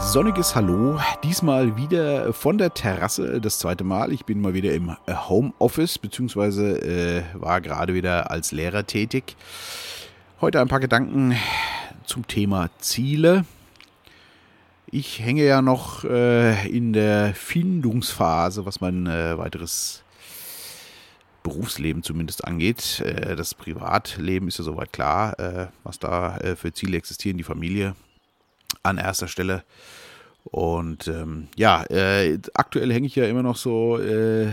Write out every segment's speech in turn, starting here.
sonniges Hallo. Diesmal wieder von der Terrasse, das zweite Mal. Ich bin mal wieder im äh, Homeoffice, beziehungsweise äh, war gerade wieder als Lehrer tätig. Heute ein paar Gedanken zum Thema Ziele. Ich hänge ja noch äh, in der Findungsphase, was mein äh, weiteres Berufsleben zumindest angeht. Äh, das Privatleben ist ja soweit klar, äh, was da für Ziele existieren, die Familie an erster Stelle. Und ähm, ja, äh, aktuell hänge ich ja immer noch so äh,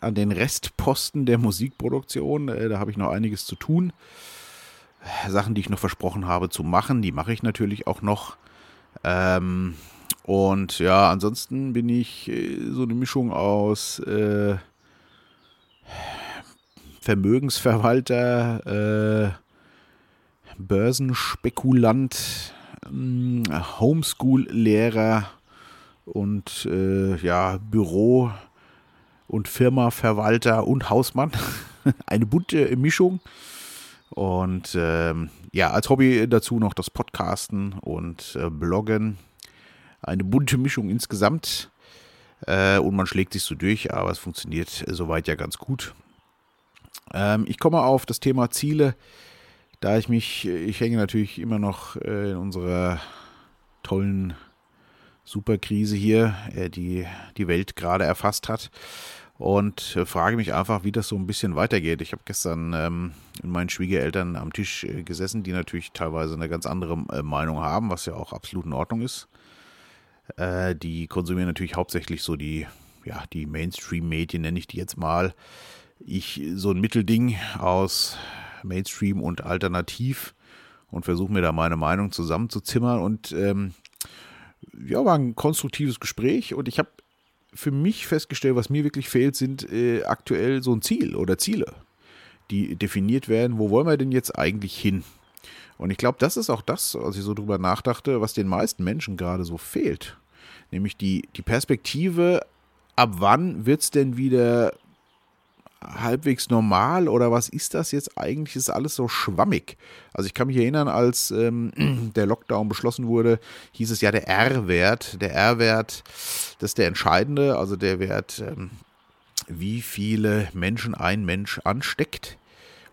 an den Restposten der Musikproduktion. Äh, da habe ich noch einiges zu tun. Sachen, die ich noch versprochen habe zu machen, die mache ich natürlich auch noch. Ähm, und ja, ansonsten bin ich äh, so eine Mischung aus äh, Vermögensverwalter, äh, Börsenspekulant, Homeschool-Lehrer und äh, ja, Büro- und Firma-Verwalter und Hausmann. Eine bunte Mischung. Und ähm, ja, als Hobby dazu noch das Podcasten und äh, Bloggen. Eine bunte Mischung insgesamt. Äh, und man schlägt sich so durch, aber es funktioniert soweit ja ganz gut. Ähm, ich komme auf das Thema Ziele, da ich mich, ich hänge natürlich immer noch äh, in unserer tollen Superkrise hier, äh, die die Welt gerade erfasst hat und äh, frage mich einfach, wie das so ein bisschen weitergeht. Ich habe gestern ähm, mit meinen Schwiegereltern am Tisch äh, gesessen, die natürlich teilweise eine ganz andere äh, Meinung haben, was ja auch absolut in Ordnung ist. Äh, die konsumieren natürlich hauptsächlich so die, ja, die Mainstream-Medien, nenne ich die jetzt mal. Ich so ein Mittelding aus Mainstream und Alternativ und versuche mir da meine Meinung zusammenzuzimmern und ähm, ja, war ein konstruktives Gespräch und ich habe für mich festgestellt, was mir wirklich fehlt, sind äh, aktuell so ein Ziel oder Ziele, die definiert werden. Wo wollen wir denn jetzt eigentlich hin? Und ich glaube, das ist auch das, als ich so drüber nachdachte, was den meisten Menschen gerade so fehlt. Nämlich die, die Perspektive, ab wann wird es denn wieder halbwegs normal oder was ist das jetzt eigentlich? Ist alles so schwammig. Also ich kann mich erinnern, als ähm, der Lockdown beschlossen wurde, hieß es ja der R-Wert. Der R-Wert, das ist der entscheidende, also der Wert, ähm, wie viele Menschen ein Mensch ansteckt.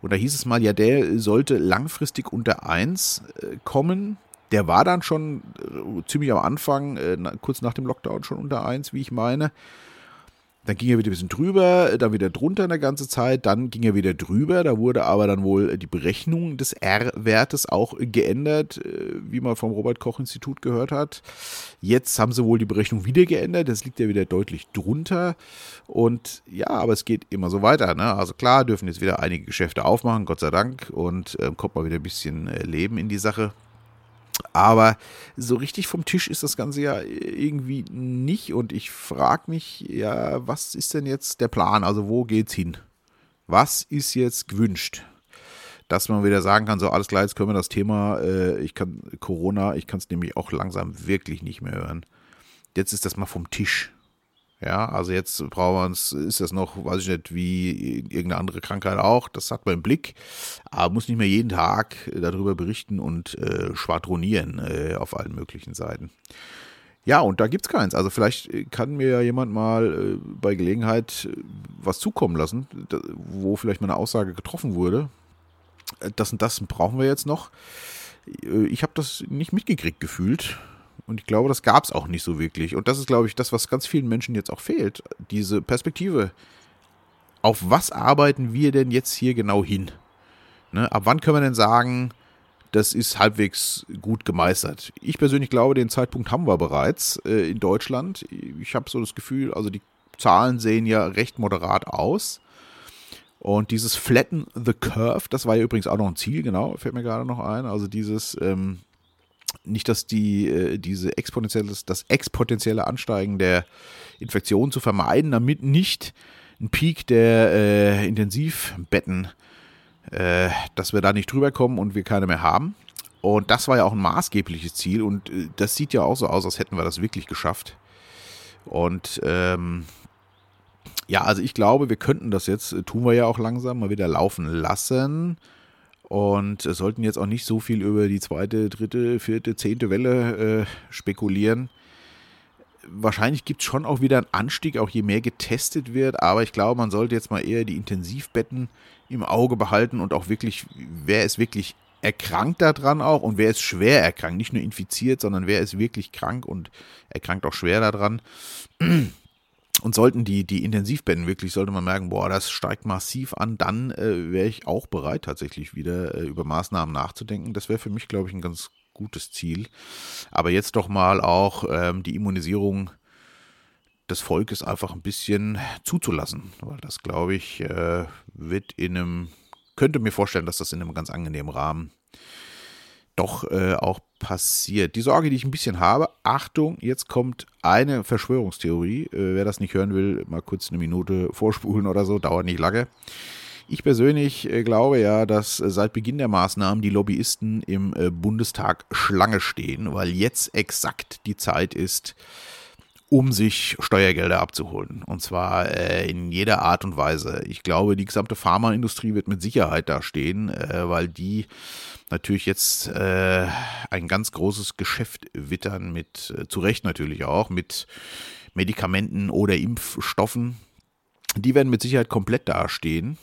Und da hieß es mal, ja, der sollte langfristig unter 1 äh, kommen. Der war dann schon äh, ziemlich am Anfang, äh, kurz nach dem Lockdown schon unter 1, wie ich meine. Dann ging er wieder ein bisschen drüber, dann wieder drunter eine ganze Zeit, dann ging er wieder drüber. Da wurde aber dann wohl die Berechnung des R-Wertes auch geändert, äh, wie man vom Robert-Koch-Institut gehört hat. Jetzt haben sie wohl die Berechnung wieder geändert, das liegt ja wieder deutlich drunter. Und ja, aber es geht immer so weiter. Ne? Also klar, dürfen jetzt wieder einige Geschäfte aufmachen, Gott sei Dank, und äh, kommt mal wieder ein bisschen äh, Leben in die Sache. Aber so richtig vom Tisch ist das Ganze ja irgendwie nicht. Und ich frage mich, ja, was ist denn jetzt der Plan? Also wo geht's hin? Was ist jetzt gewünscht? Dass man wieder sagen kann, so alles klar, jetzt können wir das Thema, äh, ich kann Corona, ich kann es nämlich auch langsam wirklich nicht mehr hören. Jetzt ist das mal vom Tisch. Ja, also jetzt brauchen wir uns, ist das noch, weiß ich nicht, wie irgendeine andere Krankheit auch, das hat man im Blick, aber muss nicht mehr jeden Tag darüber berichten und äh, schwadronieren äh, auf allen möglichen Seiten. Ja, und da gibt es keins. Also vielleicht kann mir ja jemand mal äh, bei Gelegenheit äh, was zukommen lassen, da, wo vielleicht mal eine Aussage getroffen wurde. Äh, das und das brauchen wir jetzt noch. Äh, ich habe das nicht mitgekriegt gefühlt. Und ich glaube, das gab es auch nicht so wirklich. Und das ist, glaube ich, das, was ganz vielen Menschen jetzt auch fehlt. Diese Perspektive. Auf was arbeiten wir denn jetzt hier genau hin? Ne? Ab wann können wir denn sagen, das ist halbwegs gut gemeistert? Ich persönlich glaube, den Zeitpunkt haben wir bereits äh, in Deutschland. Ich habe so das Gefühl, also die Zahlen sehen ja recht moderat aus. Und dieses Flatten the Curve, das war ja übrigens auch noch ein Ziel, genau, fällt mir gerade noch ein. Also dieses, ähm, nicht, dass die, äh, diese exponentielles, das exponentielle Ansteigen der Infektion zu vermeiden, damit nicht ein Peak der äh, Intensivbetten, äh, dass wir da nicht drüber kommen und wir keine mehr haben. Und das war ja auch ein maßgebliches Ziel und äh, das sieht ja auch so aus, als hätten wir das wirklich geschafft. Und ähm, ja, also ich glaube, wir könnten das jetzt, äh, tun wir ja auch langsam, mal wieder laufen lassen und sollten jetzt auch nicht so viel über die zweite, dritte, vierte, zehnte Welle äh, spekulieren. wahrscheinlich gibt es schon auch wieder einen Anstieg, auch je mehr getestet wird. Aber ich glaube, man sollte jetzt mal eher die Intensivbetten im Auge behalten und auch wirklich, wer ist wirklich erkrankt daran auch und wer ist schwer erkrankt, nicht nur infiziert, sondern wer ist wirklich krank und erkrankt auch schwer daran. Und sollten die, die Intensivbetten wirklich, sollte man merken, boah, das steigt massiv an, dann äh, wäre ich auch bereit, tatsächlich wieder äh, über Maßnahmen nachzudenken. Das wäre für mich, glaube ich, ein ganz gutes Ziel. Aber jetzt doch mal auch ähm, die Immunisierung des Volkes einfach ein bisschen zuzulassen, weil das, glaube ich, äh, wird in einem, könnte mir vorstellen, dass das in einem ganz angenehmen Rahmen doch äh, auch passiert. Die Sorge, die ich ein bisschen habe, Achtung, jetzt kommt eine Verschwörungstheorie. Äh, wer das nicht hören will, mal kurz eine Minute vorspulen oder so, dauert nicht lange. Ich persönlich äh, glaube ja, dass seit Beginn der Maßnahmen die Lobbyisten im äh, Bundestag Schlange stehen, weil jetzt exakt die Zeit ist, um sich Steuergelder abzuholen. Und zwar äh, in jeder Art und Weise. Ich glaube, die gesamte Pharmaindustrie wird mit Sicherheit da stehen, äh, weil die natürlich jetzt äh, ein ganz großes Geschäft wittern mit, äh, zu Recht natürlich auch, mit Medikamenten oder Impfstoffen. Die werden mit Sicherheit komplett dastehen.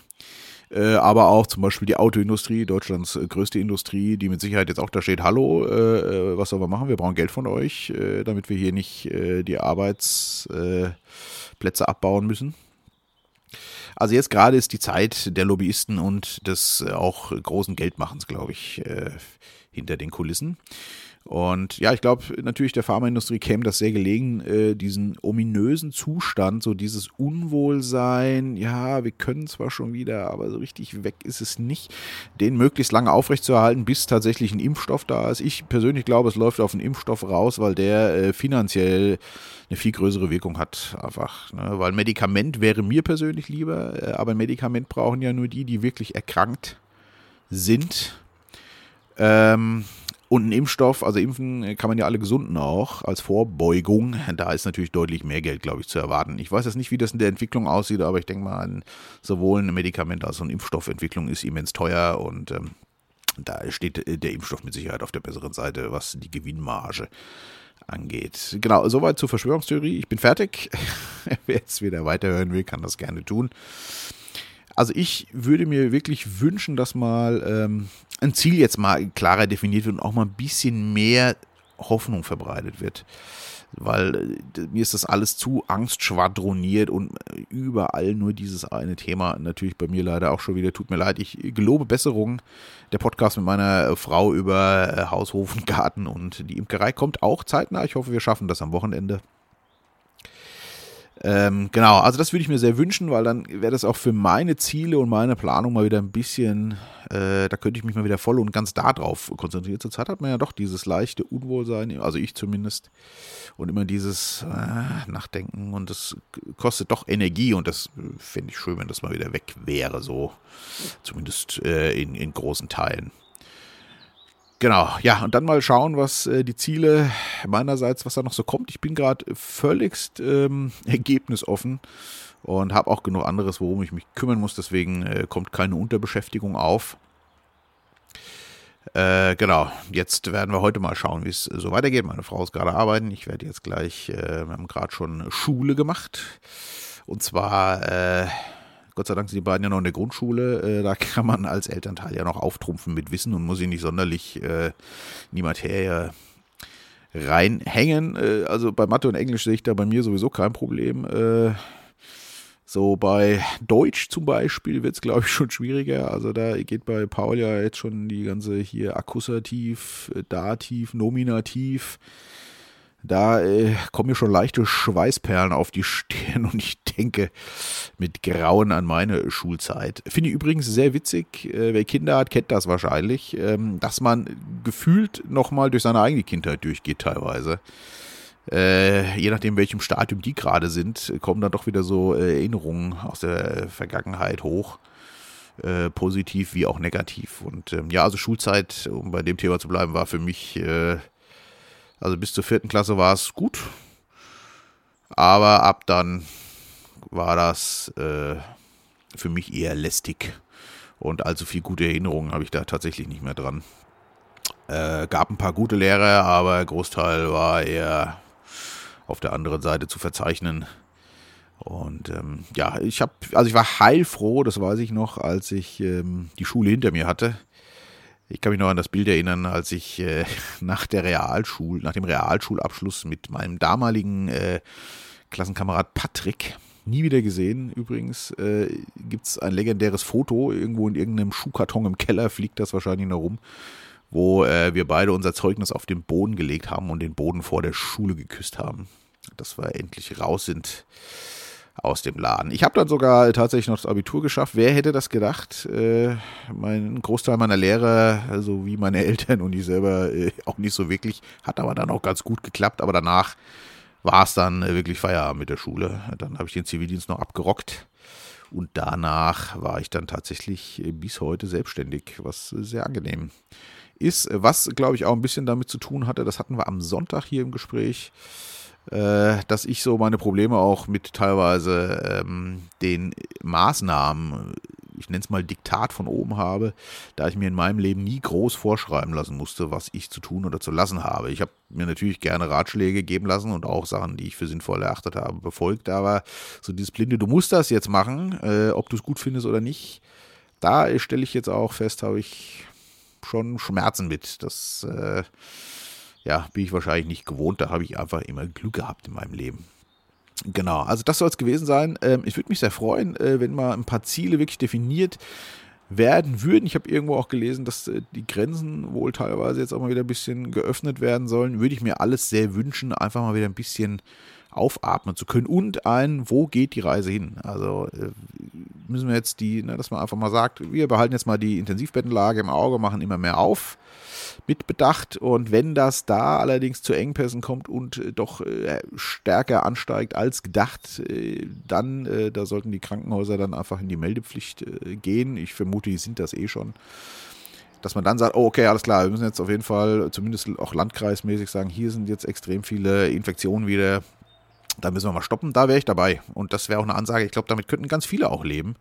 Äh, aber auch zum Beispiel die Autoindustrie, Deutschlands äh, größte Industrie, die mit Sicherheit jetzt auch da steht, hallo, äh, äh was sollen wir machen? Wir brauchen Geld von euch, äh, damit wir hier nicht äh, die Arbeitsplätze abbauen müssen. Also jetzt gerade ist die Zeit der Lobbyisten und des auch großen Geldmachens, glaube ich, hinter den Kulissen. Und ja, ich glaube, natürlich der Pharmaindustrie käme das sehr gelegen, äh, diesen ominösen Zustand, so dieses Unwohlsein, ja, wir können zwar schon wieder, aber so richtig weg ist es nicht, den möglichst lange aufrechtzuerhalten, bis tatsächlich ein Impfstoff da ist. Ich persönlich glaube, es läuft auf einen Impfstoff raus, weil der äh, finanziell eine viel größere Wirkung hat, einfach. Ne? Weil Medikament wäre mir persönlich lieber, äh, aber Medikament brauchen ja nur die, die wirklich erkrankt sind. Ähm, und ein Impfstoff, also impfen kann man ja alle Gesunden auch als Vorbeugung. Da ist natürlich deutlich mehr Geld, glaube ich, zu erwarten. Ich weiß jetzt nicht, wie das in der Entwicklung aussieht, aber ich denke mal, sowohl ein Medikament als auch eine Impfstoffentwicklung ist immens teuer und ähm, da steht äh, der Impfstoff mit Sicherheit auf der besseren Seite, was die Gewinnmarge angeht. Genau, soweit zur Verschwörungstheorie. Ich bin fertig. Wer jetzt wieder weiterhören will, kann das gerne tun. Also ich würde mir wirklich wünschen, dass mal ähm, ein Ziel jetzt mal klarer definiert wird und auch mal ein bisschen mehr Hoffnung verbreitet wird. Weil äh, mir ist das alles zu angstschwadroniert und überall nur dieses eine Thema. Natürlich bei mir leider auch schon wieder. Tut mir leid. Ich gelobe Besserung. Der Podcast mit meiner Frau über äh, Haus, Hof und Garten und die Imkerei kommt auch zeitnah. Ich hoffe, wir schaffen das am Wochenende. Ähm, genau, also das würde ich mir sehr wünschen, weil dann wäre das auch für meine Ziele und meine Planung mal wieder ein bisschen, äh, da könnte ich mich mal wieder voll und ganz darauf konzentrieren. Zurzeit hat man ja doch dieses leichte Unwohlsein, also ich zumindest, und immer dieses äh, Nachdenken und das kostet doch Energie und das fände ich schön, wenn das mal wieder weg wäre, so zumindest äh, in, in großen Teilen. Genau, ja, und dann mal schauen, was äh, die Ziele meinerseits, was da noch so kommt. Ich bin gerade völligst ähm, ergebnisoffen und habe auch genug anderes, worum ich mich kümmern muss. Deswegen äh, kommt keine Unterbeschäftigung auf. Äh, genau, jetzt werden wir heute mal schauen, wie es so weitergeht. Meine Frau ist gerade arbeiten. Ich werde jetzt gleich, äh, wir haben gerade schon Schule gemacht. Und zwar äh, Gott sei Dank sind die beiden ja noch in der Grundschule. Äh, da kann man als Elternteil ja noch auftrumpfen mit Wissen und muss sich nicht sonderlich äh, in die Materie reinhängen. Äh, also bei Mathe und Englisch sehe ich da bei mir sowieso kein Problem. Äh, so bei Deutsch zum Beispiel wird es, glaube ich, schon schwieriger. Also da geht bei Paul ja jetzt schon die ganze hier Akkusativ, Dativ, Nominativ da äh, kommen mir schon leichte Schweißperlen auf die Stirn und ich denke mit Grauen an meine Schulzeit. Finde ich übrigens sehr witzig, äh, wer Kinder hat, kennt das wahrscheinlich, ähm, dass man gefühlt nochmal durch seine eigene Kindheit durchgeht teilweise. Äh, je nachdem, welchem Stadium die gerade sind, kommen dann doch wieder so äh, Erinnerungen aus der Vergangenheit hoch. Äh, positiv wie auch negativ. Und ähm, ja, also Schulzeit, um bei dem Thema zu bleiben, war für mich äh, also bis zur vierten Klasse war es gut. Aber ab dann war das äh, für mich eher lästig. Und allzu viel gute Erinnerungen habe ich da tatsächlich nicht mehr dran. Äh, gab ein paar gute Lehrer, aber Großteil war eher auf der anderen Seite zu verzeichnen. Und ähm, ja, ich habe, also ich war heilfroh, das weiß ich noch, als ich ähm, die Schule hinter mir hatte. Ich kann mich noch an das Bild erinnern, als ich äh, nach der Realschul, nach dem Realschulabschluss mit meinem damaligen äh, Klassenkamerad Patrick, nie wieder gesehen übrigens, äh, gibt es ein legendäres Foto, irgendwo in irgendeinem Schuhkarton im Keller fliegt das wahrscheinlich noch rum, wo äh, wir beide unser Zeugnis auf den Boden gelegt haben und den Boden vor der Schule geküsst haben. Dass wir endlich raus sind aus dem Laden. Ich habe dann sogar tatsächlich noch das Abitur geschafft. Wer hätte das gedacht? Äh, mein Großteil meiner Lehrer, also wie meine Eltern und ich selber, äh, auch nicht so wirklich. Hat aber dann auch ganz gut geklappt. Aber danach war es dann äh, wirklich Feierabend mit der Schule. Dann habe ich den Zivildienst noch abgerockt. Und danach war ich dann tatsächlich äh, bis heute selbstständig, was sehr angenehm ist. Was, glaube ich, auch ein bisschen damit zu tun hatte, das hatten wir am Sonntag hier im Gespräch äh, dass ich so meine Probleme auch mit teilweise ähm, den Maßnahmen, ich nenne es mal Diktat von oben habe, da ich mir in meinem Leben nie groß vorschreiben lassen musste, was ich zu tun oder zu lassen habe. Ich habe mir natürlich gerne Ratschläge geben lassen und auch Sachen, die ich für sinnvoll erachtet habe, befolgt, aber so dieses blinde, du musst das jetzt machen, äh, ob du es gut findest oder nicht, da stelle ich jetzt auch fest, habe ich schon Schmerzen mit. Das äh, ja, bin ich wahrscheinlich nicht gewohnt. Da habe ich einfach immer Glück gehabt in meinem Leben. Genau, also das soll es gewesen sein. Ähm, ich würde mich sehr freuen, äh, wenn mal ein paar Ziele wirklich definiert werden würden. Ich habe irgendwo auch gelesen, dass äh, die Grenzen wohl teilweise jetzt auch mal wieder ein bisschen geöffnet werden sollen. Würde ich mir alles sehr wünschen, einfach mal wieder ein bisschen aufatmen zu können und ein, wo geht die Reise hin? Also äh, müssen wir jetzt die, ne, dass man einfach mal sagt, wir behalten jetzt mal die Intensivbettenlage im Auge, machen immer mehr auf mit Bedacht. Und wenn das da allerdings zu Engpässen kommt und äh, doch äh, stärker ansteigt als gedacht, äh, dann, äh, da sollten die Krankenhäuser dann einfach in die Meldepflicht äh, gehen. Ich vermute, die sind das eh schon. Dass man dann sagt, oh, okay, alles klar, wir müssen jetzt auf jeden Fall zumindest auch landkreismäßig sagen, hier sind jetzt extrem viele Infektionen wieder, da müssen wir mal stoppen, da wäre ich dabei. Und das wäre auch eine Ansage, ich glaube, damit könnten ganz viele auch leben.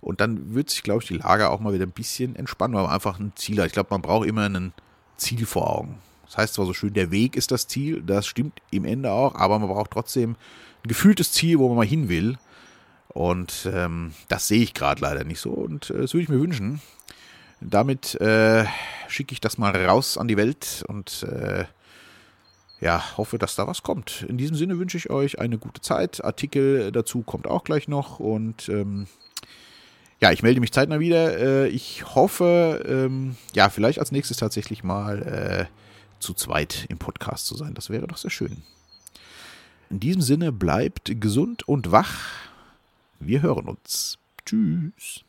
Und dann wird sich, glaube ich, die Lage auch mal wieder ein bisschen entspannen, weil man einfach ein Ziel hat. Ich glaube, man braucht immer ein Ziel vor Augen. Das heißt zwar so schön, der Weg ist das Ziel, das stimmt im Ende auch, aber man braucht trotzdem ein gefühltes Ziel, wo man mal hin will. Und ähm, das sehe ich gerade leider nicht so und äh, das würde ich mir wünschen. Damit äh, schicke ich das mal raus an die Welt und äh, ja, hoffe, dass da was kommt. In diesem Sinne wünsche ich euch eine gute Zeit. Artikel dazu kommt auch gleich noch und ähm, ja, ich melde mich zeitnah wieder. Äh, ich hoffe, ähm, ja, vielleicht als nächstes tatsächlich mal äh, zu zweit im Podcast zu sein. Das wäre doch sehr schön. In diesem Sinne bleibt gesund und wach. Wir hören uns. Tschüss.